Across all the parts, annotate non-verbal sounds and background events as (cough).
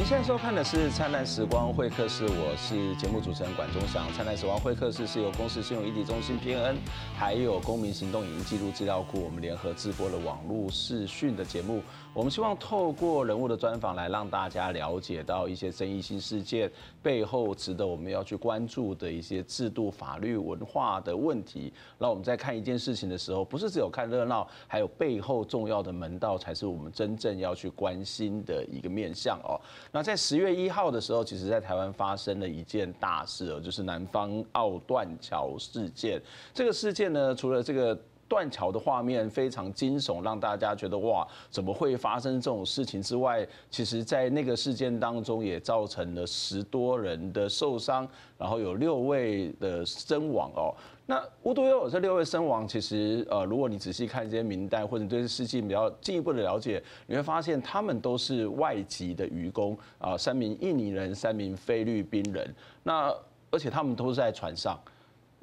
您现在收看的是《灿烂时光会客室》，我是节目主持人管中祥。《灿烂时光会客室》是由公司信用议题中心 PNN，还有公民行动影音记录资料库，我们联合制播的网络视讯的节目。我们希望透过人物的专访，来让大家了解到一些争议性事件背后值得我们要去关注的一些制度、法律、文化的问题。那我们在看一件事情的时候，不是只有看热闹，还有背后重要的门道，才是我们真正要去关心的一个面向哦。那在十月一号的时候，其实在台湾发生了一件大事哦，就是南方澳断桥事件。这个事件呢，除了这个断桥的画面非常惊悚，让大家觉得哇，怎么会发生这种事情之外，其实在那个事件当中也造成了十多人的受伤，然后有六位的身亡哦。那无独有偶，这六位身亡，其实呃，如果你仔细看这些名单，或者对这事情比较进一步的了解，你会发现他们都是外籍的渔工啊，三名印尼人，三名菲律宾人。那而且他们都是在船上。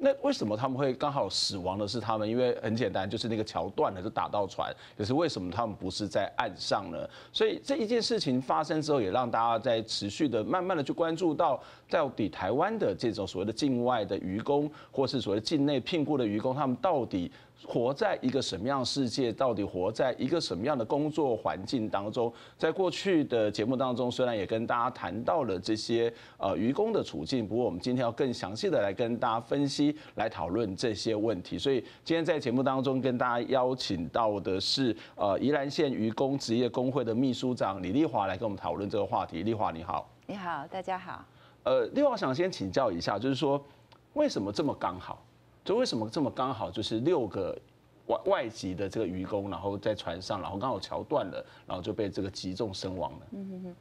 那为什么他们会刚好死亡的是他们？因为很简单，就是那个桥断了，就打到船。可是为什么他们不是在岸上呢？所以这一件事情发生之后，也让大家在持续的、慢慢的去关注到，到底台湾的这种所谓的境外的渔工，或是所谓境内聘雇的渔工，他们到底活在一个什么样世界？到底活在一个什么样的工作环境当中？在过去的节目当中，虽然也跟大家谈到了这些呃渔工的处境，不过我们今天要更详细的来跟大家分析。来讨论这些问题，所以今天在节目当中跟大家邀请到的是呃宜兰县渔工职业工会的秘书长李丽华来跟我们讨论这个话题。丽华你好，你好，大家好。呃，丽华想先请教一下，就是说为什么这么刚好？就为什么这么刚好？就是六个外外籍的这个渔工，然后在船上，然后刚好桥断了，然后就被这个击中身亡了。嗯哼哼。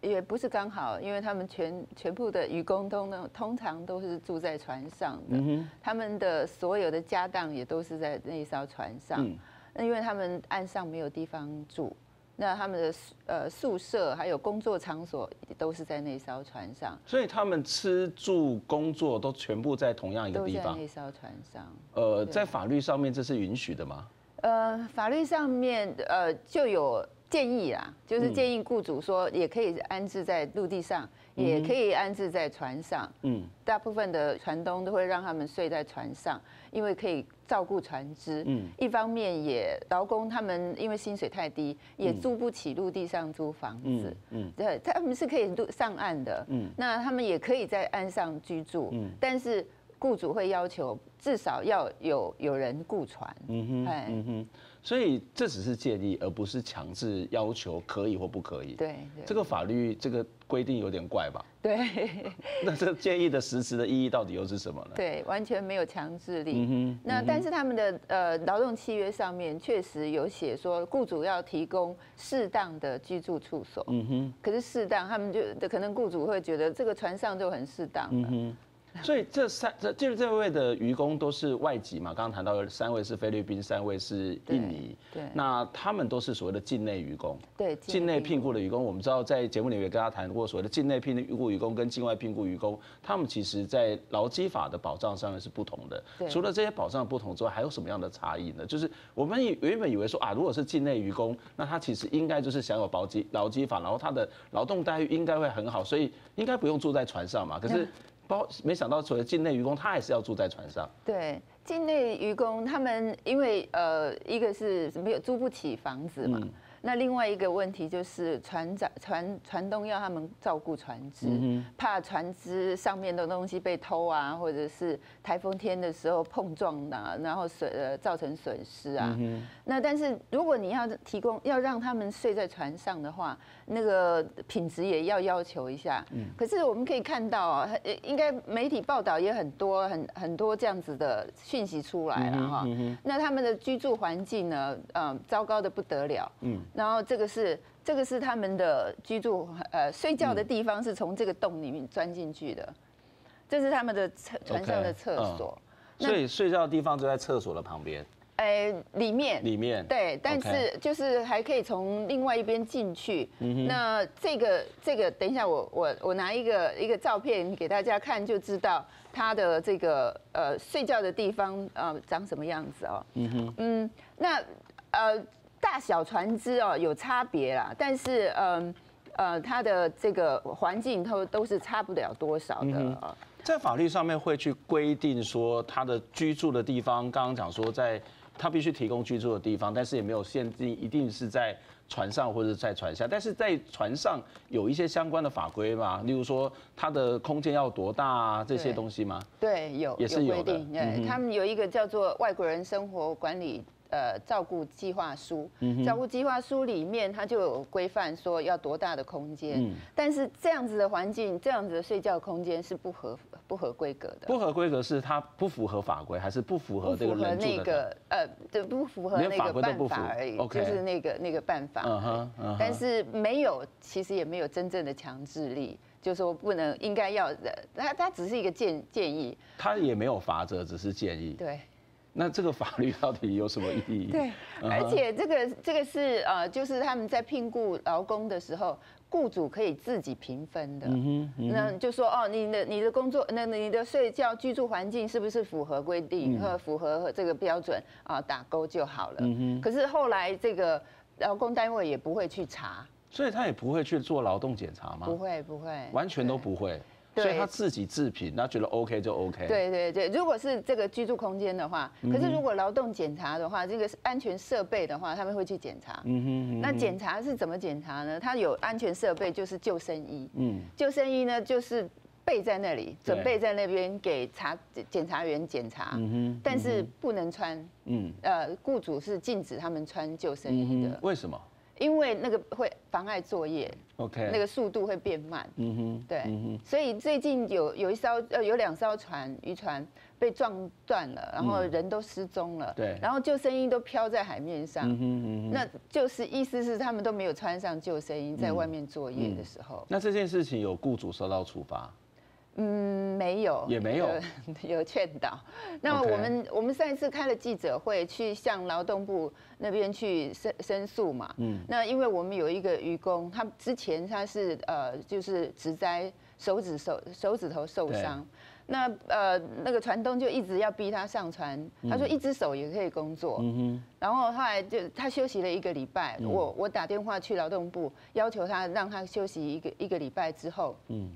也不是刚好，因为他们全全部的渔工都呢，通常都是住在船上的，他们的所有的家当也都是在那一艘船上。那因为他们岸上没有地方住，那他们的呃宿舍还有工作场所都是在那艘船上。所以他们吃住工作都全部在同样一个地方。都在那艘船上。呃，在法律上面这是允许的吗？呃，法律上面呃就有。建议啦，就是建议雇主说，也可以安置在陆地上，也可以安置在船上。嗯，大部分的船东都会让他们睡在船上，因为可以照顾船只。嗯，一方面也劳工他们因为薪水太低，也租不起陆地上租房子。嗯，对，他们是可以上岸的。嗯，那他们也可以在岸上居住。嗯，但是雇主会要求至少要有有人雇船。嗯哼，嗯哼。所以这只是建议，而不是强制要求可以或不可以。对，这个法律这个规定有点怪吧？(laughs) 对。(laughs) 那这个建议的实质的意义到底又是什么呢？对，完全没有强制力。嗯哼。那但是他们的呃劳动契约上面确实有写说，雇主要提供适当的居住处所。嗯哼。可是适当，他们就可能雇主会觉得这个船上就很适当。嗯哼。所以这三这就是这位的渔工都是外籍嘛？刚刚谈到的三位是菲律宾，三位是印尼。对。那他们都是所谓的境内渔工。对。境内聘雇的渔工，我们知道在节目里面也跟大家谈过，所谓的境内聘雇渔工跟境外聘雇渔工，他们其实在劳基法的保障上面是不同的。对。除了这些保障不同之外，还有什么样的差异呢？就是我们原本以为说啊，如果是境内渔工，那他其实应该就是享有劳基劳基法，然后他的劳动待遇应该会很好，所以应该不用住在船上嘛。可是。包没想到，所谓境内渔工，他还是要住在船上。对，境内渔工他们因为呃，一个是没有租不起房子嘛。嗯那另外一个问题就是船长、船船东要他们照顾船只，怕船只上面的东西被偷啊，或者是台风天的时候碰撞啊，然后损呃造成损失啊。那但是如果你要提供要让他们睡在船上的话，那个品质也要要求一下。可是我们可以看到啊，应该媒体报道也很多，很很多这样子的讯息出来了哈。那他们的居住环境呢，嗯，糟糕的不得了。嗯。然后这个是这个是他们的居住呃睡觉的地方，是从这个洞里面钻进去的，这是他们的厕船上的厕所。所以睡觉的地方就在厕所的旁边。哎，里面里面对，但是就是还可以从另外一边进去。那这个这个等一下我我我拿一个一个照片给大家看，就知道他的这个呃睡觉的地方呃长什么样子哦。嗯哼嗯，那呃。大小船只哦有差别啦，但是嗯呃，它的这个环境都都是差不了多少的。嗯、在法律上面会去规定说，他的居住的地方，刚刚讲说在他必须提供居住的地方，但是也没有限定一定是在船上或者在船下，但是在船上有一些相关的法规嘛，例如说它的空间要多大啊，这些东西吗？对，有也是有规定。对，他们有一个叫做外国人生活管理。呃，照顾计划书，照顾计划书里面它就有规范说要多大的空间，嗯、但是这样子的环境，这样子的睡觉空间是不合不合规格的。不合规格是它不符合法规，还是不符合这个？那个呃，对，不符合那个办法而已，就是那个那个办法。但是没有，其实也没有真正的强制力，就是说不能应该要的，它它只是一个建建议。它也没有法则，只是建议。对。那这个法律到底有什么意义？对，而且这个这个是呃，就是他们在聘雇劳工的时候，雇主可以自己评分的。嗯哼，那就说哦，你的你的工作，那你的睡觉居住环境是不是符合规定和符合这个标准啊？打勾就好了。嗯哼。可是后来这个劳工单位也不会去查，所以他也不会去做劳动检查吗？不会，不会，完全都不会。所以他自己自评，那觉得 OK 就 OK。对对对，如果是这个居住空间的话，可是如果劳动检查的话，这个是安全设备的话，他们会去检查。嗯哼。那检查是怎么检查呢？他有安全设备，就是救生衣。嗯。救生衣呢，就是备在那里，准备在那边给查检查员检查。嗯哼。但是不能穿。嗯。呃，雇主是禁止他们穿救生衣的。为什么？因为那个会妨碍作业，OK，那个速度会变慢，嗯哼，对，所以最近有有一艘呃有两艘船渔船被撞断了，然后人都失踪了，对，然后救生衣都飘在海面上，嗯哼嗯哼，那就是意思是他们都没有穿上救生衣在外面作业的时候，那这件事情有雇主受到处罚？嗯，没有，也没有，有 (laughs) 劝导。那么我们.我们上一次开了记者会，去向劳动部那边去申申诉嘛。嗯。那因为我们有一个渔工，他之前他是呃就是植栽手指手手指头受伤，对那呃那个船东就一直要逼他上船，嗯、他说一只手也可以工作。嗯哼。然后后来就他休息了一个礼拜，嗯、我我打电话去劳动部要求他让他休息一个一个礼拜之后，嗯。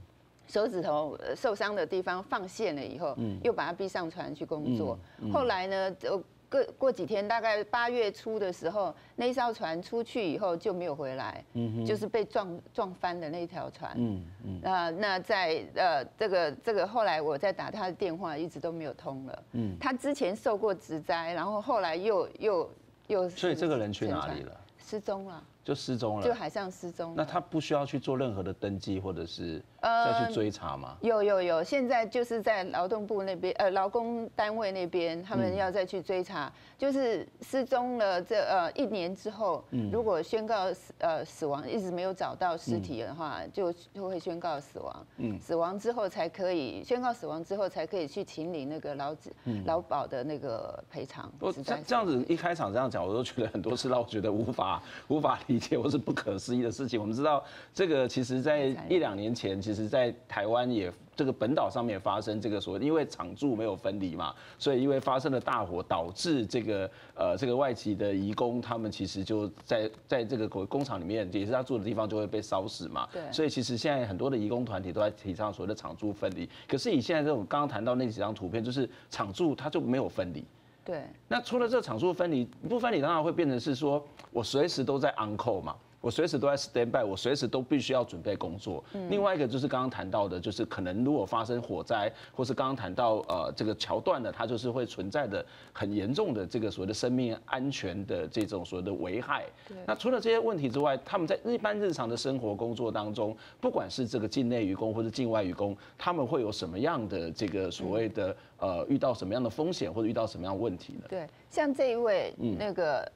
手指头受伤的地方放线了以后，嗯又把他逼上船去工作。后来呢，就过过几天，大概八月初的时候，那艘船出去以后就没有回来，嗯就是被撞撞翻的那条船。嗯嗯。啊，那在呃这个这个后来我再打他的电话，一直都没有通了。嗯。他之前受过职灾，然后后来又又又。所以这个人去哪里了？失踪了。就失踪了，就海上失踪。那他不需要去做任何的登记，或者是再去追查吗？有有有，现在就是在劳动部那边，呃，劳工单位那边，他们要再去追查。嗯、就是失踪了这呃一年之后，嗯、如果宣告死呃死亡，一直没有找到尸体的话，嗯、就就会宣告死亡。嗯，死亡之后才可以宣告死亡之后才可以去请领那个劳资劳保的那个赔偿。我这这样子一开场这样讲，我都觉得很多事让我觉得无法无法理。解或是不可思议的事情。我们知道，这个其实在一两年前，其实，在台湾也这个本岛上面发生这个所谓，因为厂住没有分离嘛，所以因为发生了大火，导致这个呃这个外籍的移工，他们其实就在在这个工厂里面，也是他住的地方就会被烧死嘛。对。所以其实现在很多的移工团体都在提倡所谓的厂住分离。可是以现在这种刚刚谈到那几张图片，就是厂住它就没有分离。对，那除了这厂住分离，不分离当然会变成是说，我随时都在 on call 嘛。我随时都在 stand by，我随时都必须要准备工作。另外一个就是刚刚谈到的，就是可能如果发生火灾，或是刚刚谈到呃这个桥段呢，它就是会存在的很严重的这个所谓的生命安全的这种所谓的危害。那除了这些问题之外，他们在一般日常的生活工作当中，不管是这个境内渔工或者境外渔工，他们会有什么样的这个所谓的呃遇到什么样的风险或者遇到什么样的问题呢？对，像这一位那个。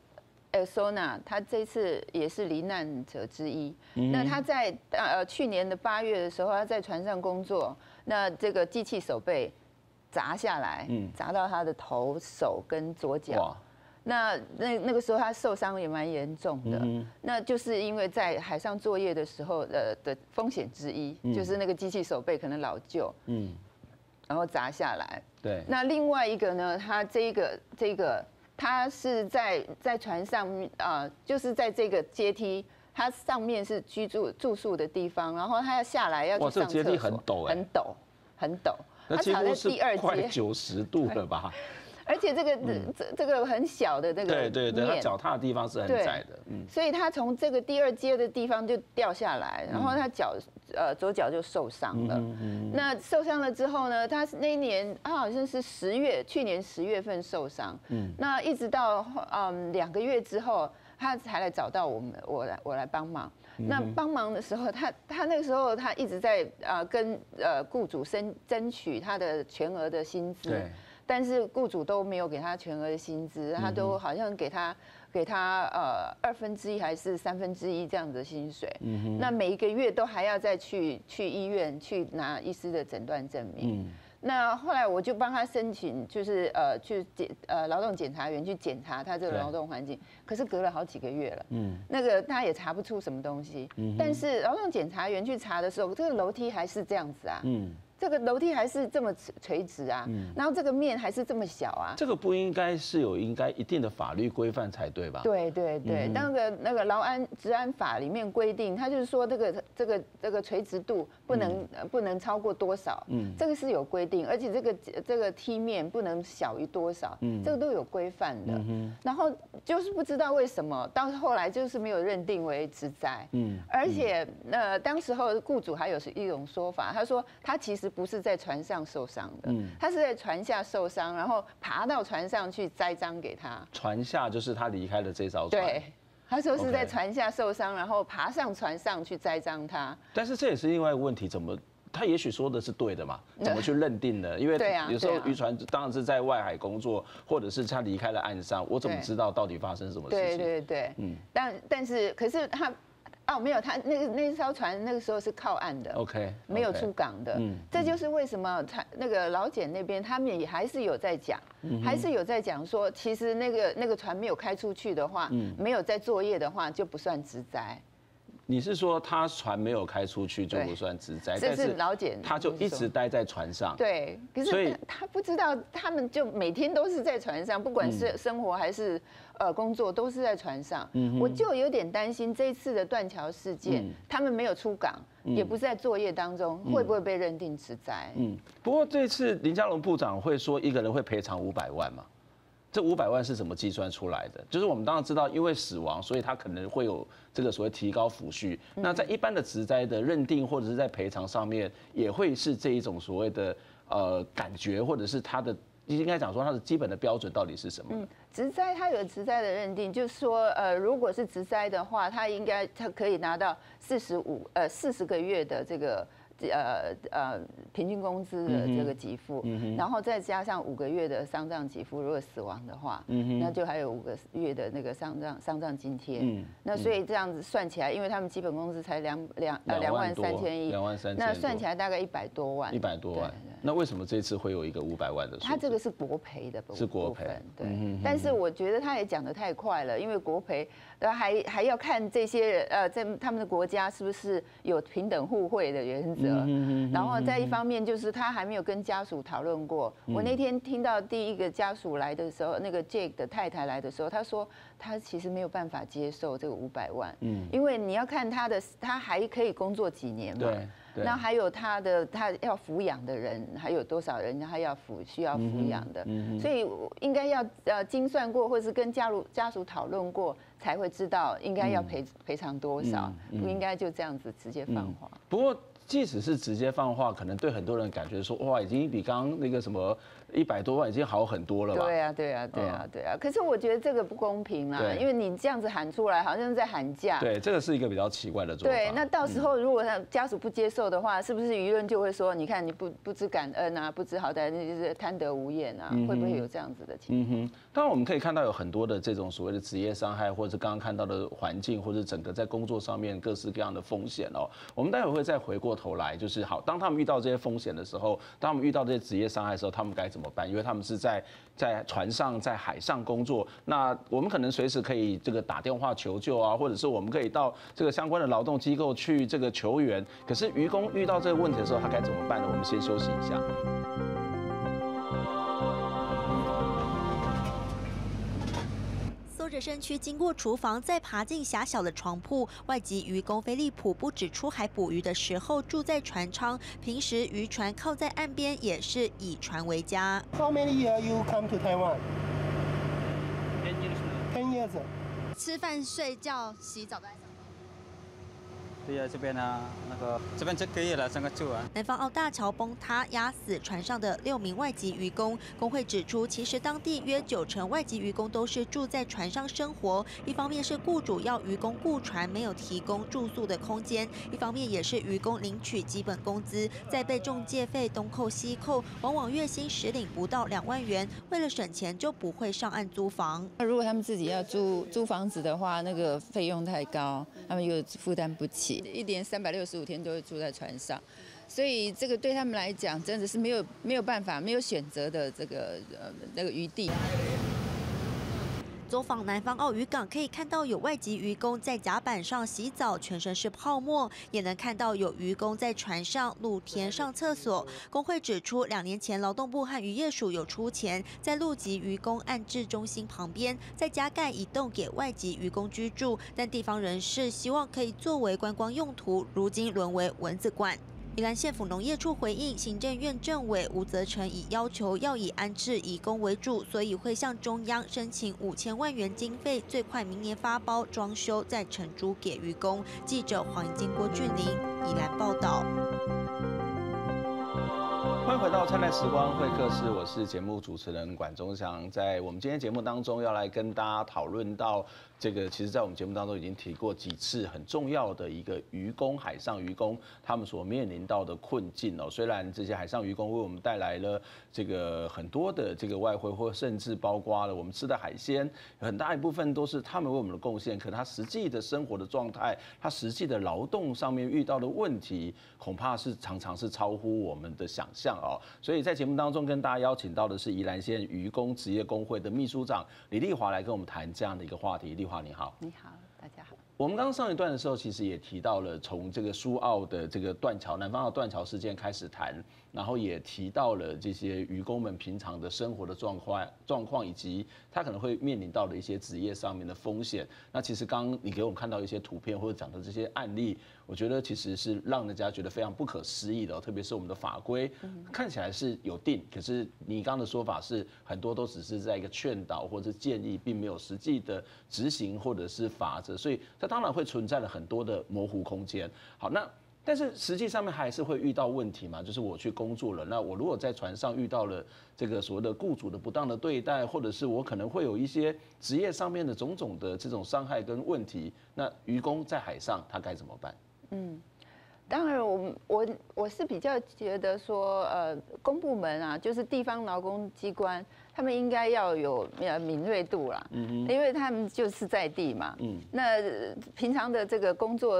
Elsona，他这次也是罹难者之一。那他在呃去年的八月的时候，他在船上工作，那这个机器手被砸下来，砸到他的头、手跟左脚。那那那个时候他受伤也蛮严重的。那就是因为在海上作业的时候的的风险之一，就是那个机器手被可能老旧，嗯然后砸下来。对。那另外一个呢，他这个这个。他是在在船上啊、呃，就是在这个阶梯它上面是居住住宿的地方，然后他要下来要去上厕所，哇，这阶梯很陡哎，很陡，很陡。那几乎是快九十度了吧？(laughs) 而且这个这这个很小的这个对对对，它脚踏的地方是很窄的，嗯，所以他从这个第二阶的地方就掉下来，然后他脚呃左脚就受伤了。那受伤了之后呢，他那一年他好像是十月，去年十月份受伤，嗯，那一直到嗯两个月之后，他才来找到我们，我来我来帮忙。那帮忙的时候，他他那个时候他一直在啊跟呃雇主争争取他的全额的薪资。但是雇主都没有给他全额的薪资，他都好像给他给他呃二分之一还是三分之一这样子的薪水。嗯那每一个月都还要再去去医院去拿医师的诊断证明。嗯那后来我就帮他申请，就是呃去检呃劳动检查员去检查他这个劳动环境，可是隔了好几个月了，嗯那个他也查不出什么东西。嗯但是劳动检查员去查的时候，这个楼梯还是这样子啊。这个楼梯还是这么垂直啊，然后这个面还是这么小啊，这个不应该是有应该一定的法律规范才对吧？对对对，那个那个劳安治安法里面规定，他就是说这个这个这个垂直度不能不能超过多少，嗯，这个是有规定，而且这个这个梯面不能小于多少，嗯，这个都有规范的，嗯，然后就是不知道为什么到后来就是没有认定为职灾，嗯，而且那当时候雇主还有是一种说法，他说他其实。不是在船上受伤的，他是在船下受伤，然后爬到船上去栽赃给他。船下就是他离开了这艘船。对，他说是在船下受伤，然后爬上船上去栽赃他。但是这也是另外一个问题，怎么他也许说的是对的嘛？怎么去认定呢？因为有时候渔船当然是在外海工作，或者是他离开了岸上，我怎么知道到底发生什么事情？对对对，嗯，但但是可是他。哦，没有，他那个那艘船那个时候是靠岸的，OK，没有出港的。嗯，这就是为什么他那个老简那边他们也还是有在讲，还是有在讲说，其实那个那个船没有开出去的话，没有在作业的话就不算职灾。你是说他船没有开出去就不算职灾？这是老简，他就一直待在船上。对，可是他不知道，他们就每天都是在船上，不管是生活还是。呃，工作都是在船上，嗯、哼我就有点担心这一次的断桥事件，嗯、他们没有出港，嗯、也不是在作业当中，嗯、会不会被认定职灾？嗯，不过这次林佳龙部长会说一个人会赔偿五百万嘛？这五百万是怎么计算出来的？就是我们当然知道，因为死亡，所以他可能会有这个所谓提高抚恤。嗯、那在一般的职灾的认定或者是在赔偿上面，也会是这一种所谓的呃感觉，或者是它的。应该讲说，它的基本的标准到底是什么？嗯，职灾它有职灾的认定，就是说，呃，如果是职灾的话，它应该它可以拿到四十五呃四十个月的这个。呃呃，平均工资的这个给付，嗯嗯、然后再加上五个月的丧葬给付，如果死亡的话，那就还有五个月的那个丧葬丧葬津贴。嗯、那所以这样子算起来，因为他们基本工资才两两呃两万三千一，两万三千，那算起来大概一百多万。一百多万。那为什么这次会有一个五百万的？他这个是国赔的部分，是国赔。对。但是我觉得他也讲得太快了，因为国赔。还还要看这些呃，在他们的国家是不是有平等互惠的原则，然后再一方面就是他还没有跟家属讨论过。我那天听到第一个家属来的时候，那个 Jake 的太太来的时候，他说他其实没有办法接受这个五百万，嗯。因为你要看他的他还可以工作几年嘛。那还有他的他要抚养的人还有多少人？他要抚需要抚养的，所以应该要呃精算过，或是跟家属家属讨论过，才会知道应该要赔赔偿多少，不应该就这样子直接放话。不过即使是直接放话，可能对很多人感觉说哇，已经比刚刚那个什么。一百多万已经好很多了吧？对啊，对啊，对啊，对啊。可是我觉得这个不公平啊，因为你这样子喊出来，好像是在喊价。对，这个是一个比较奇怪的做法。对，那到时候如果他家属不接受的话，是不是舆论就会说，你看你不不知感恩啊，不知好歹，那就是贪得无厌啊？会不会有这样子的情况？嗯哼。当然我们可以看到有很多的这种所谓的职业伤害，或者刚刚看到的环境，或者整个在工作上面各式各样的风险哦。我们待会会再回过头来，就是好，当他们遇到这些风险的时候，当他们遇到这些职业伤害的时候，他们该怎么么办？因为他们是。在在船上，在海上工作，那我们可能随时可以这个打电话求救啊，或者是我们可以到这个相关的劳动机构去这个求援。可是渔工遇到这个问题的时候，他该怎么办呢？我们先休息一下。身躯经过厨房，再爬进狭小的床铺。外籍渔工菲利普不止出海捕鱼的时候住在船舱，平时渔船靠在岸边也是以船为家。How many years you come to Taiwan? Ten years. Ten years. 吃饭、睡觉、洗澡对呀，这边呢，那个这边就可以了，整个住啊。南方澳大桥崩塌，压死船上的六名外籍渔工。工会指出，其实当地约九成外籍渔工都是住在船上生活。一方面是雇主要渔工雇船，没有提供住宿的空间；一方面也是渔工领取基本工资，再被中介费东扣西扣，往往月薪实领不到两万元。为了省钱，就不会上岸租房。那如果他们自己要租租房子的话，那个费用太高，他们又负担不起。一年三百六十五天都会住在船上，所以这个对他们来讲真的是没有没有办法、没有选择的这个呃那个余地。走访南方澳渔港，可以看到有外籍渔工在甲板上洗澡，全身是泡沫；也能看到有渔工在船上露天上厕所。工会指出，两年前劳动部和渔业署有出钱，在陆籍渔工安置中心旁边再加盖一栋给外籍渔工居住，但地方人士希望可以作为观光用途，如今沦为蚊子馆。宜兰县府农业处回应，行政院政委吴泽成已要求要以安置移工为主，所以会向中央申请五千万元经费，最快明年发包装修再承租给渔工。记者黄金郭俊霖宜兰报道。欢迎回到灿烂时光会客室，我是节目主持人管中祥，在我们今天节目当中要来跟大家讨论到。这个其实，在我们节目当中已经提过几次，很重要的一个渔工，海上渔工他们所面临到的困境哦。虽然这些海上渔工为我们带来了这个很多的这个外汇，或甚至包括了我们吃的海鲜，很大一部分都是他们为我们的贡献。可他实际的生活的状态，他实际的劳动上面遇到的问题，恐怕是常常是超乎我们的想象哦。所以在节目当中跟大家邀请到的是宜兰县渔工职业工会的秘书长李丽华来跟我们谈这样的一个话题。丽你好，你好，大家好。我们刚刚上一段的时候，其实也提到了从这个苏澳的这个断桥，南方澳断桥事件开始谈。然后也提到了这些渔工们平常的生活的状况状况，以及他可能会面临到的一些职业上面的风险。那其实刚刚你给我们看到一些图片或者讲的这些案例，我觉得其实是让人家觉得非常不可思议的。特别是我们的法规看起来是有定，可是你刚刚的说法是很多都只是在一个劝导或者建议，并没有实际的执行或者是法则，所以它当然会存在了很多的模糊空间。好，那。但是实际上面还是会遇到问题嘛，就是我去工作了，那我如果在船上遇到了这个所谓的雇主的不当的对待，或者是我可能会有一些职业上面的种种的这种伤害跟问题，那渔工在海上他该怎么办？嗯。当然我，我我是比较觉得说，呃，公部门啊，就是地方劳工机关，他们应该要有呃敏锐度啦，嗯，因为他们就是在地嘛，嗯，那平常的这个工作，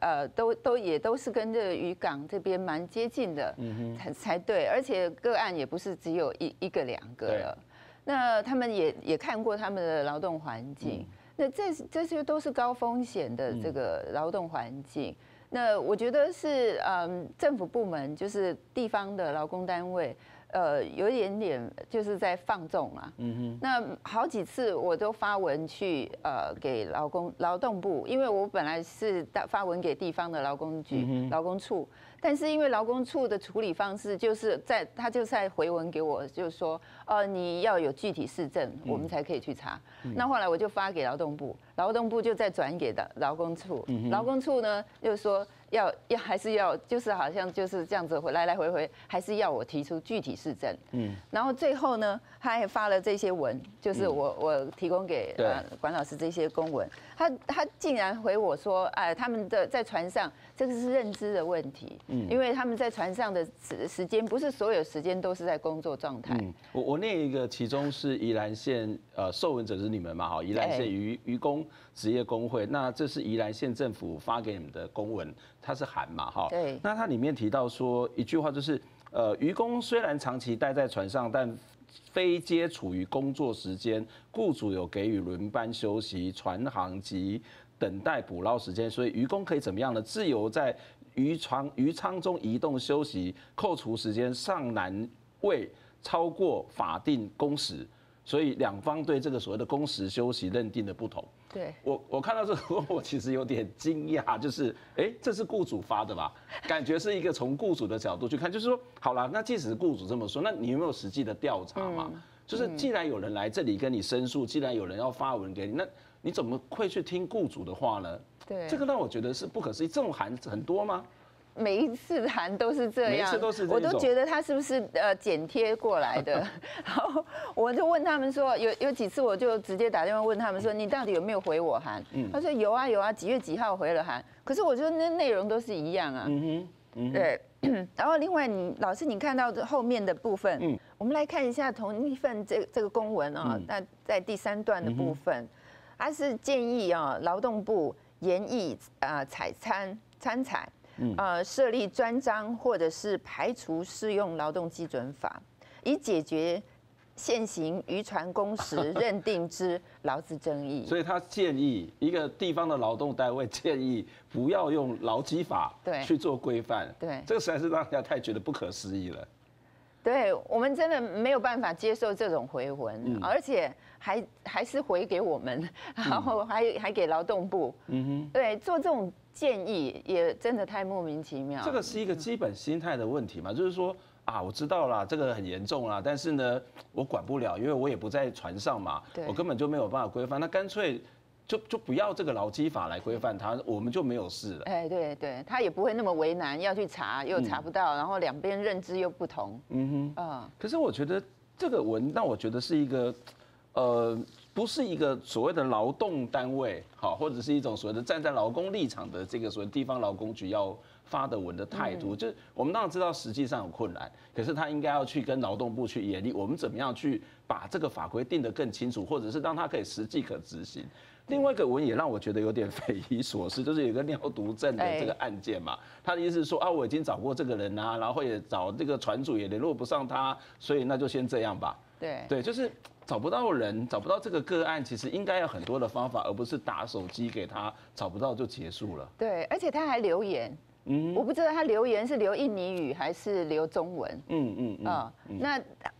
呃，都都也都是跟这个渔港这边蛮接近的，嗯才才对，而且个案也不是只有一一个两个了，那他们也也看过他们的劳动环境，那这这些都是高风险的这个劳动环境。那我觉得是，嗯，政府部门就是地方的劳工单位，呃，有一点点就是在放纵啊。嗯哼。那好几次我都发文去，呃，给劳工劳动部，因为我本来是发文给地方的劳工局、劳工处。但是因为劳工处的处理方式，就是在他就在回文给我，就是说，呃，你要有具体市政，我们才可以去查。那后来我就发给劳动部，劳动部就再转给的劳工处，劳工处呢就是说。要要还是要，就是好像就是这样子回来来回回，还是要我提出具体事证。嗯，然后最后呢，他还发了这些文，就是我我提供给呃管老师这些公文，他他竟然回我说，哎，他们的在船上这个是认知的问题，嗯，因为他们在船上的时时间不是所有时间都是在工作状态。嗯，我我那一个，其中是宜兰县呃受文者是你们嘛，哈，宜兰县渔渔工职业工会，那这是宜兰县政府发给你们的公文。它是函嘛，哈，对。那它里面提到说一句话，就是，呃，渔工虽然长期待在船上，但非接处于工作时间，雇主有给予轮班休息、船航及等待捕捞时间，所以渔工可以怎么样呢？自由在渔船渔舱中移动休息，扣除时间尚难未超过法定工时。所以两方对这个所谓的工时休息认定的不同。对，我我看到这个，我其实有点惊讶，就是哎，这是雇主发的吧？感觉是一个从雇主的角度去看，就是说，好了，那即使是雇主这么说，那你有没有实际的调查嘛？嗯、就是既然有人来这里跟你申诉，既然有人要发文给你，那你怎么会去听雇主的话呢？对，这个让我觉得是不可思议。这种函很多吗？每一次函都是这样，每次都是，我都觉得他是不是呃剪贴过来的？(laughs) 然后我就问他们说，有有几次我就直接打电话问他们说，你到底有没有回我函？嗯，他说有啊有啊，几月几号回了函？可是我觉得那内容都是一样啊。嗯哼，嗯对。(clears throat) 然后另外你老师你看到这后面的部分，嗯，我们来看一下同一份这这个公文啊，那在第三段的部分，他是建议啊劳动部研议啊采参参采。呃，设立专章或者是排除适用劳动基准法，以解决现行渔船工时 (laughs) 认定之劳资争议。所以他建议一个地方的劳动单位建议不要用劳基法去做规范。对，这个实在是让人家太觉得不可思议了。对，我们真的没有办法接受这种回文，而且还还是回给我们，然后还还给劳动部。嗯哼，对，做这种。建议也真的太莫名其妙。这个是一个基本心态的问题嘛，就是说啊，我知道啦，这个很严重啦，但是呢，我管不了，因为我也不在船上嘛，我根本就没有办法规范，那干脆就就不要这个劳基法来规范它，我们就没有事了。哎，对对，他也不会那么为难，要去查又查不到，然后两边认知又不同。嗯哼，啊，可是我觉得这个文，让我觉得是一个，呃。不是一个所谓的劳动单位，好，或者是一种所谓的站在劳工立场的这个所谓地方劳工局要发的文的态度，就是我们当然知道实际上有困难，可是他应该要去跟劳动部去研议，我们怎么样去把这个法规定得更清楚，或者是让它可以实际可执行。另外一个文也让我觉得有点匪夷所思，就是有个尿毒症的这个案件嘛，他的意思是说啊，我已经找过这个人啊，然后也找这个船主也联络不上他，所以那就先这样吧。对对，就是。找不到人，找不到这个个案，其实应该有很多的方法，而不是打手机给他，找不到就结束了。对，而且他还留言。嗯，我不知道他留言是留印尼语还是留中文。嗯嗯啊，那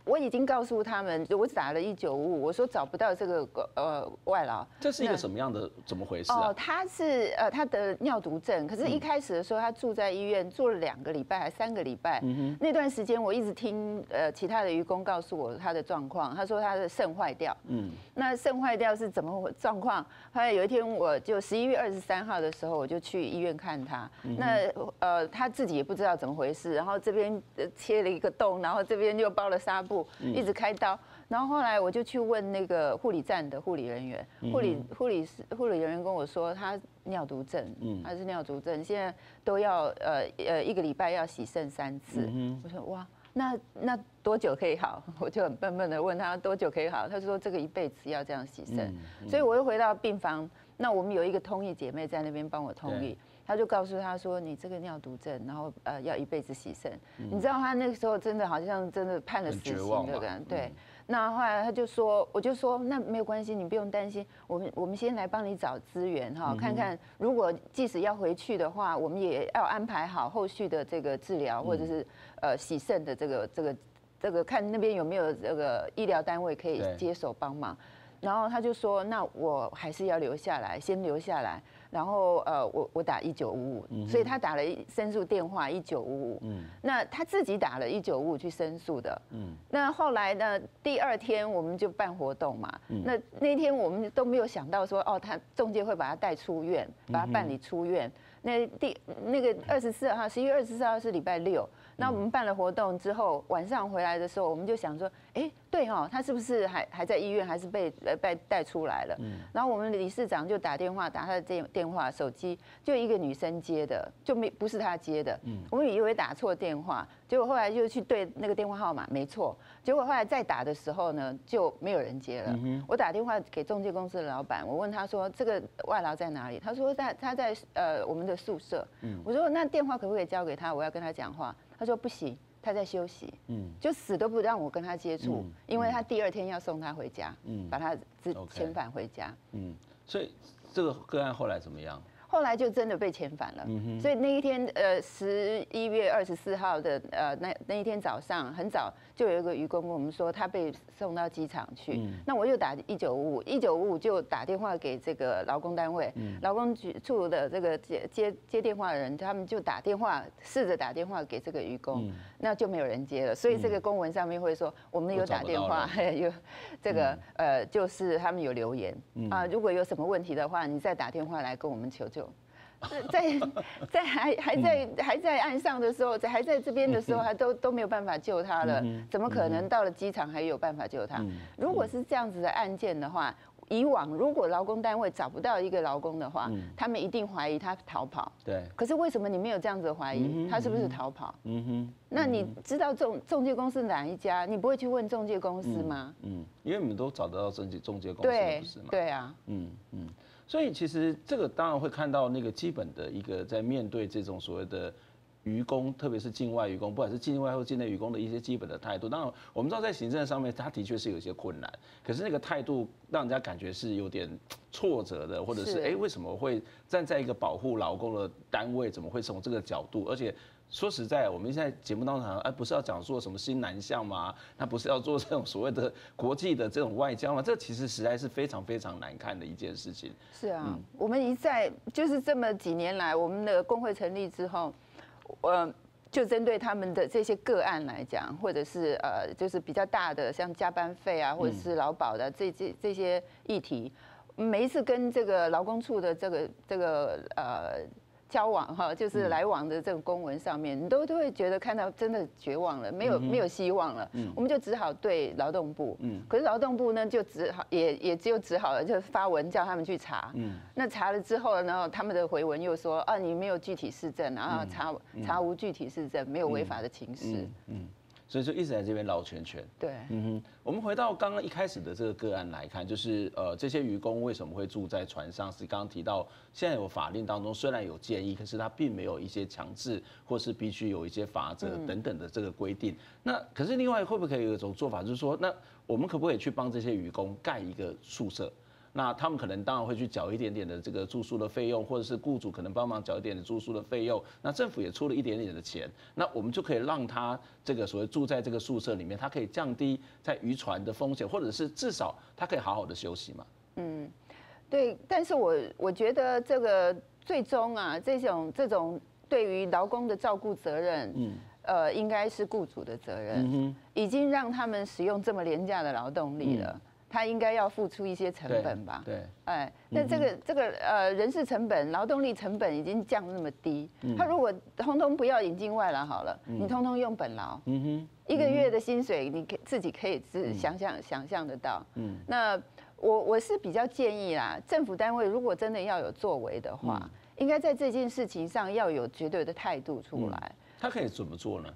我已经告诉他们，我打了一九五五，我说找不到这个呃外劳。这是一个什么样的怎么回事啊？哦，他是呃他得尿毒症，可是一开始的时候他住在医院住了两个礼拜还三个礼拜。嗯哼。那段时间我一直听呃其他的渔工告诉我他的状况，他说他的肾坏掉。嗯。那肾坏掉是怎么状况？后来有一天我就十一月二十三号的时候我就去医院看他。那呃，他自己也不知道怎么回事，然后这边切了一个洞，然后这边又包了纱布，一直开刀，然后后来我就去问那个护理站的护理人员，护理护理师护理人员跟我说他尿毒症，他是尿毒症，现在都要呃呃一个礼拜要洗肾三次，我说哇，那那多久可以好？我就很笨笨的问他多久可以好，他说这个一辈子要这样洗肾，所以我又回到病房，那我们有一个通译姐妹在那边帮我通译。他就告诉他说：“你这个尿毒症，然后呃要一辈子洗肾。嗯、你知道他那个时候真的好像真的判了死刑的人。对，嗯、那后来他就说，我就说那没有关系，你不用担心，我们我们先来帮你找资源哈，看看如果即使要回去的话，我们也要安排好后续的这个治疗，或者是呃洗肾的这个这个这个看那边有没有这个医疗单位可以接手帮忙。然后他就说，那我还是要留下来，先留下来。”然后呃，我我打一九五五，所以他打了申诉电话一九五五。嗯，那他自己打了一九五五去申诉的。嗯，那后来呢，第二天我们就办活动嘛。嗯，那那天我们都没有想到说，哦，他中介会把他带出院，把他办理出院。那第那个二十四号，十一月二十四号是礼拜六。那我们办了活动之后，晚上回来的时候，我们就想说，哎，对哦，他是不是还还在医院，还是被呃被带出来了？嗯。然后我们理事长就打电话，打他的电电话，手机就一个女生接的，就没不是他接的。嗯。我们以为打错电话，结果后来就去对那个电话号码，没错。结果后来再打的时候呢，就没有人接了。嗯。我打电话给中介公司的老板，我问他说，这个外劳在哪里？他说在他在呃我们的宿舍。嗯。我说那电话可不可以交给他？我要跟他讲话。他说不行，他在休息，嗯，就死都不让我跟他接触，嗯、因为他第二天要送他回家，嗯，把他自遣返回家，嗯，所以这个个案后来怎么样？后来就真的被遣返了，嗯、所以那一天，呃，十一月二十四号的，呃，那那一天早上很早，就有一个渔工跟我们说，他被送到机场去。嗯、那我又打一九五五，一九五五就打电话给这个劳工单位，嗯、劳工局处的这个接接接电话的人，他们就打电话试着打电话给这个渔工，嗯、那就没有人接了。所以这个公文上面会说，我们有打电话，(laughs) 有这个呃，就是他们有留言。啊，如果有什么问题的话，你再打电话来跟我们求救。(laughs) 在在还还在还在岸上的时候，在还在这边的时候，还都都没有办法救他了，怎么可能到了机场还有办法救他？如果是这样子的案件的话，以往如果劳工单位找不到一个劳工的话，他们一定怀疑他逃跑。对。可是为什么你没有这样子怀疑？他是不是逃跑？嗯哼。那你知道中中介公司哪一家？你不会去问中介公司吗？嗯，因为你们都找得到中介中介公司，不是吗？对啊。嗯嗯。所以其实这个当然会看到那个基本的一个在面对这种所谓的渔工，特别是境外渔工，不管是境外或境内渔工的一些基本的态度。当然我们知道在行政上面，他的确是有一些困难，可是那个态度让人家感觉是有点挫折的，或者是哎为什么会站在一个保护劳工的单位，怎么会从这个角度，而且。说实在，我们现在节目当中，哎，不是要讲说什么新南向吗？那不是要做这种所谓的国际的这种外交吗？这其实实在是非常非常难看的一件事情。是啊，嗯、我们一再就是这么几年来，我们的工会成立之后，呃，就针对他们的这些个案来讲，或者是呃，就是比较大的像加班费啊，或者是劳保的这这这些议题，每一次跟这个劳工处的这个这个呃。交往哈，就是来往的这个公文上面，你都都会觉得看到真的绝望了，没有没有希望了，我们就只好对劳动部，嗯。可是劳动部呢就只好也也只有只好了，就发文叫他们去查，嗯。那查了之后呢，他们的回文又说啊，你没有具体事证，然后查查无具体事证，没有违法的情事。所以就一直在这边绕圈圈。对，嗯哼。我们回到刚刚一开始的这个个案来看，就是呃，这些渔工为什么会住在船上？是刚刚提到，现在有法令当中虽然有建议，可是它并没有一些强制或是必须有一些罚则等等的这个规定。那可是另外会不会可以有一种做法，就是说，那我们可不可以去帮这些渔工盖一个宿舍？那他们可能当然会去缴一点点的这个住宿的费用，或者是雇主可能帮忙缴一点点住宿的费用。那政府也出了一点点的钱，那我们就可以让他这个所谓住在这个宿舍里面，他可以降低在渔船的风险，或者是至少他可以好好的休息嘛。嗯，对。但是我我觉得这个最终啊，这种这种对于劳工的照顾责任，嗯，呃，应该是雇主的责任。已经让他们使用这么廉价的劳动力了。嗯他应该要付出一些成本吧？对，哎，那这个这个呃人事成本、劳动力成本已经降那么低，他如果通通不要引进外劳好了，你通通用本劳，嗯哼，一个月的薪水你可自己可以自想象想象得到，嗯，那我我是比较建议啦，政府单位如果真的要有作为的话，应该在这件事情上要有绝对的态度出来。他可以怎么做呢？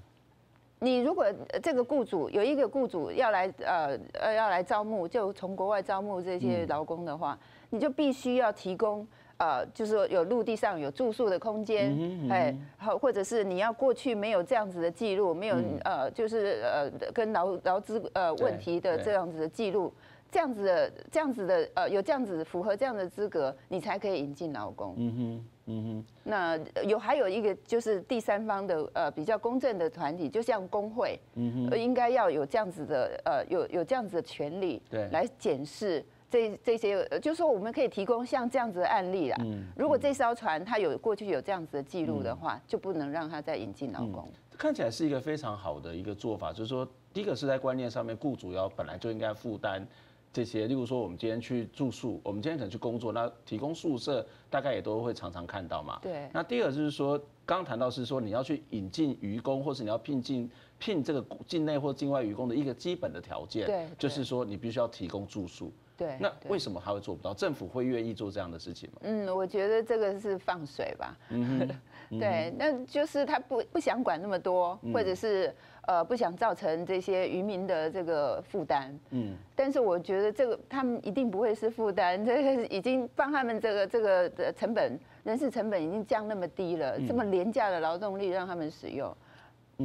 你如果这个雇主有一个雇主要来呃呃要来招募，就从国外招募这些劳工的话，你就必须要提供呃，就是说有陆地上有住宿的空间，哎，好或者是你要过去没有这样子的记录，没有呃就是呃跟劳劳资呃问题的这样子的记录。这样子的，这样子的，呃，有这样子符合这样的资格，你才可以引进劳工。嗯哼，嗯哼。那有还有一个就是第三方的，呃，比较公正的团体，就像工会，嗯哼，应该要有这样子的，呃，有有这样子的权利，对，来检视这这些，就是说我们可以提供像这样子的案例啦。嗯。如果这艘船它有过去有这样子的记录的话，就不能让它再引进劳工。看起来是一个非常好的一个做法，就是说，第一个是在观念上面，雇主要本来就应该负担。这些，例如说，我们今天去住宿，我们今天可能去工作，那提供宿舍，大概也都会常常看到嘛。对。那第二就是说，刚刚谈到是说，你要去引进渔工，或是你要聘进聘这个境内或境外渔工的一个基本的条件，对，就是说你必须要提供住宿。对。那为什么他会做不到？政府会愿意做这样的事情吗？嗯，我觉得这个是放水吧。嗯。(laughs) 对，那就是他不不想管那么多，或者是。呃，不想造成这些渔民的这个负担，嗯，但是我觉得这个他们一定不会是负担，(laughs) 这个已经帮他们这个这个的成本，人事成本已经降那么低了，这么廉价的劳动力让他们使用，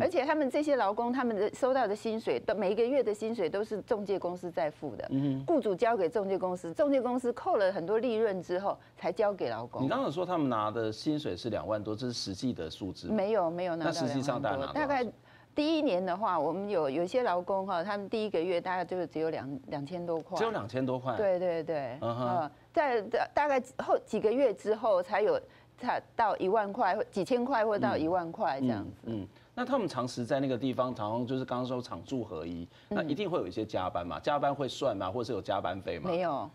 而且他们这些劳工，他们的收到的薪水，都每一个月的薪水都是中介公司在付的。嗯，雇主交给中介公司，中介公司扣了很多利润之后，才交给劳工。你刚刚说他们拿的薪水是两万多，这是实际的数字？没有，没有拿到。那实际上大概大概第一年的话，我们有有些劳工哈，他们第一个月大概就只有两两千多块。只有两千多块？对对对。嗯哼。在大概后几个月之后，才有才到一万块或几千块，或到一万块这样子。嗯。那他们长时在那个地方，常常就是刚刚说厂住合一，那一定会有一些加班嘛？加班会算吗？或是有加班费吗？没有。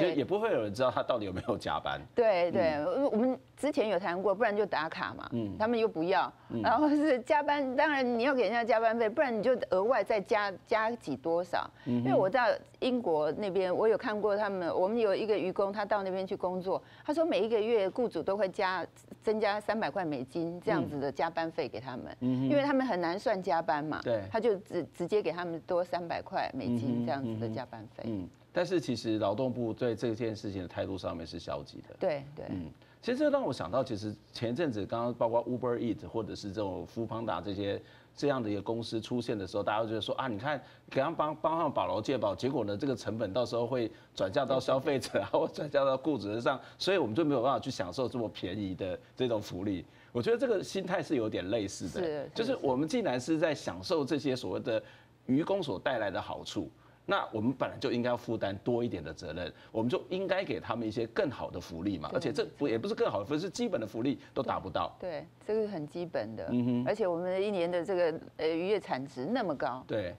对，也不会有人知道他到底有没有加班。对对，嗯、我们之前有谈过，不然就打卡嘛。嗯。他们又不要，然后是加班，当然你要给人家加班费，不然你就额外再加加几多少。嗯。因为我在英国那边，我有看过他们，我们有一个员工，他到那边去工作，他说每一个月雇主都会加增加三百块美金这样子的加班费给他们。嗯。因为他们很难算加班嘛。对。他就直直接给他们多三百块美金这样子的加班费。嗯。但是其实劳动部对这件事情的态度上面是消极的。对对，嗯，其实这让我想到，其实前阵子刚刚包括 Uber Eat 或者是这种 Foodpanda 这些这样的一个公司出现的时候，大家就觉得说啊，你看给他们帮帮上保劳健保，结果呢这个成本到时候会转嫁到消费者，或转嫁到雇主身上，所以我们就没有办法去享受这么便宜的这种福利。我觉得这个心态是有点类似的，就是我们既然是在享受这些所谓的愚公所带来的好处。那我们本来就应该要负担多一点的责任，我们就应该给他们一些更好的福利嘛。而且这不也不是更好的福利，是基本的福利都达不到。对，这个是很基本的。嗯哼。而且我们一年的这个呃渔业产值那么高。对。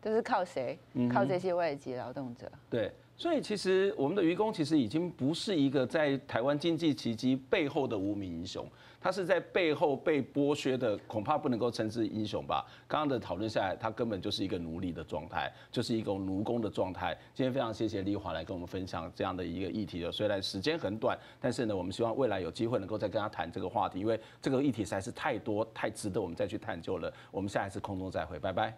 都是靠谁？靠这些外籍劳动者。对。所以其实我们的渔工其实已经不是一个在台湾经济奇迹背后的无名英雄，他是在背后被剥削的，恐怕不能够称之英雄吧。刚刚的讨论下来，他根本就是一个奴隶的状态，就是一个奴工的状态。今天非常谢谢丽华来跟我们分享这样的一个议题的，虽然时间很短，但是呢，我们希望未来有机会能够再跟他谈这个话题，因为这个议题实在是太多太值得我们再去探究了。我们下一次空中再会，拜拜。